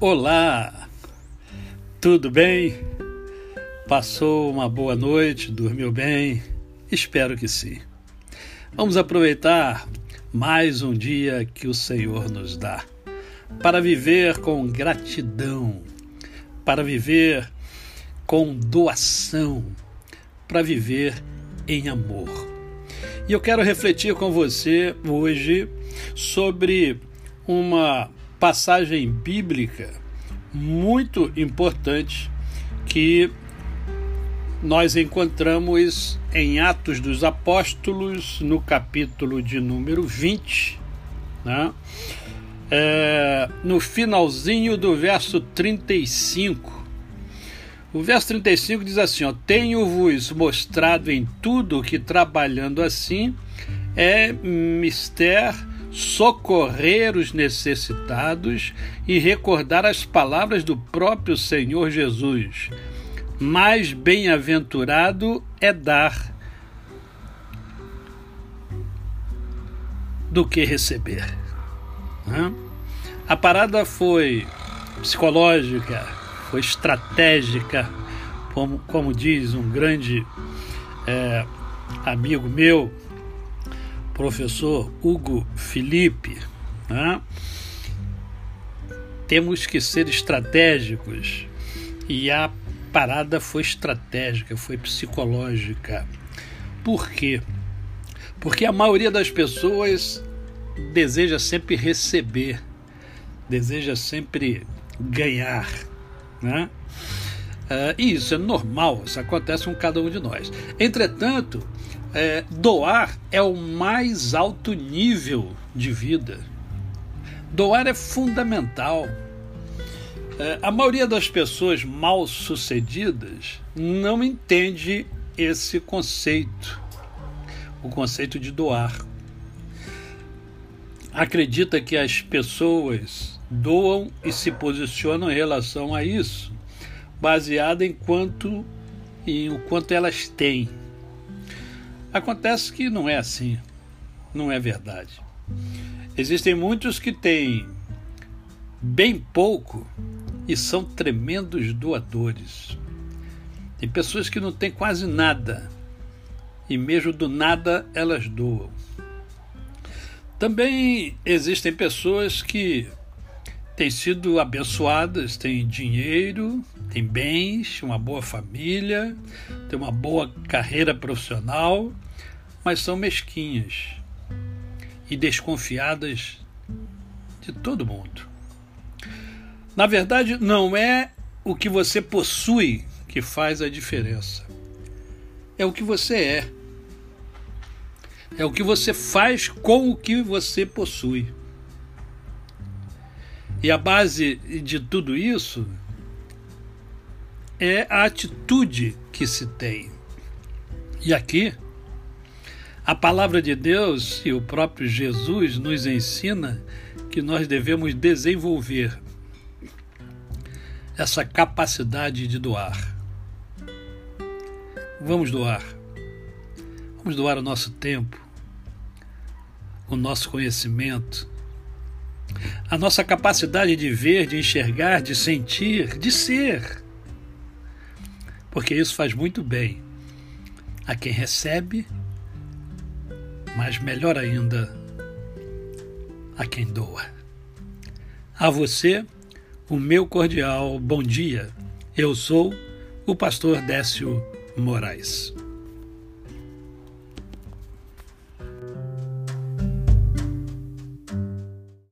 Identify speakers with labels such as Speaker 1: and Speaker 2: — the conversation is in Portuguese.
Speaker 1: Olá, tudo bem? Passou uma boa noite, dormiu bem? Espero que sim. Vamos aproveitar mais um dia que o Senhor nos dá para viver com gratidão, para viver com doação, para viver em amor. E eu quero refletir com você hoje sobre uma passagem bíblica muito importante que nós encontramos em Atos dos Apóstolos, no capítulo de número 20, né? É, no finalzinho do verso 35. O verso 35 diz assim: Tenho-vos mostrado em tudo que trabalhando assim é mister socorrer os necessitados e recordar as palavras do próprio Senhor Jesus. Mais bem-aventurado é dar do que receber. A parada foi psicológica, foi estratégica, como, como diz um grande é, amigo meu, professor Hugo Felipe, né? temos que ser estratégicos e a parada foi estratégica, foi psicológica. Por quê? Porque a maioria das pessoas deseja sempre receber, deseja sempre ganhar, né? Uh, e isso é normal, isso acontece com cada um de nós. Entretanto, é, doar é o mais alto nível de vida. Doar é fundamental. É, a maioria das pessoas mal sucedidas não entende esse conceito, o conceito de doar. Acredita que as pessoas doam e se posicionam em relação a isso, baseado em quanto em o quanto elas têm Acontece que não é assim, não é verdade. Existem muitos que têm bem pouco e são tremendos doadores. Tem pessoas que não têm quase nada e, mesmo do nada, elas doam. Também existem pessoas que têm sido abençoadas, têm dinheiro, têm bens, uma boa família, têm uma boa carreira profissional, mas são mesquinhas e desconfiadas de todo mundo. Na verdade, não é o que você possui que faz a diferença. É o que você é. É o que você faz com o que você possui. E a base de tudo isso é a atitude que se tem. E aqui, a palavra de Deus e o próprio Jesus nos ensina que nós devemos desenvolver essa capacidade de doar. Vamos doar. Vamos doar o nosso tempo, o nosso conhecimento, a nossa capacidade de ver, de enxergar, de sentir, de ser. Porque isso faz muito bem a quem recebe, mas melhor ainda a quem doa. A você, o meu cordial bom dia. Eu sou o pastor Décio Moraes.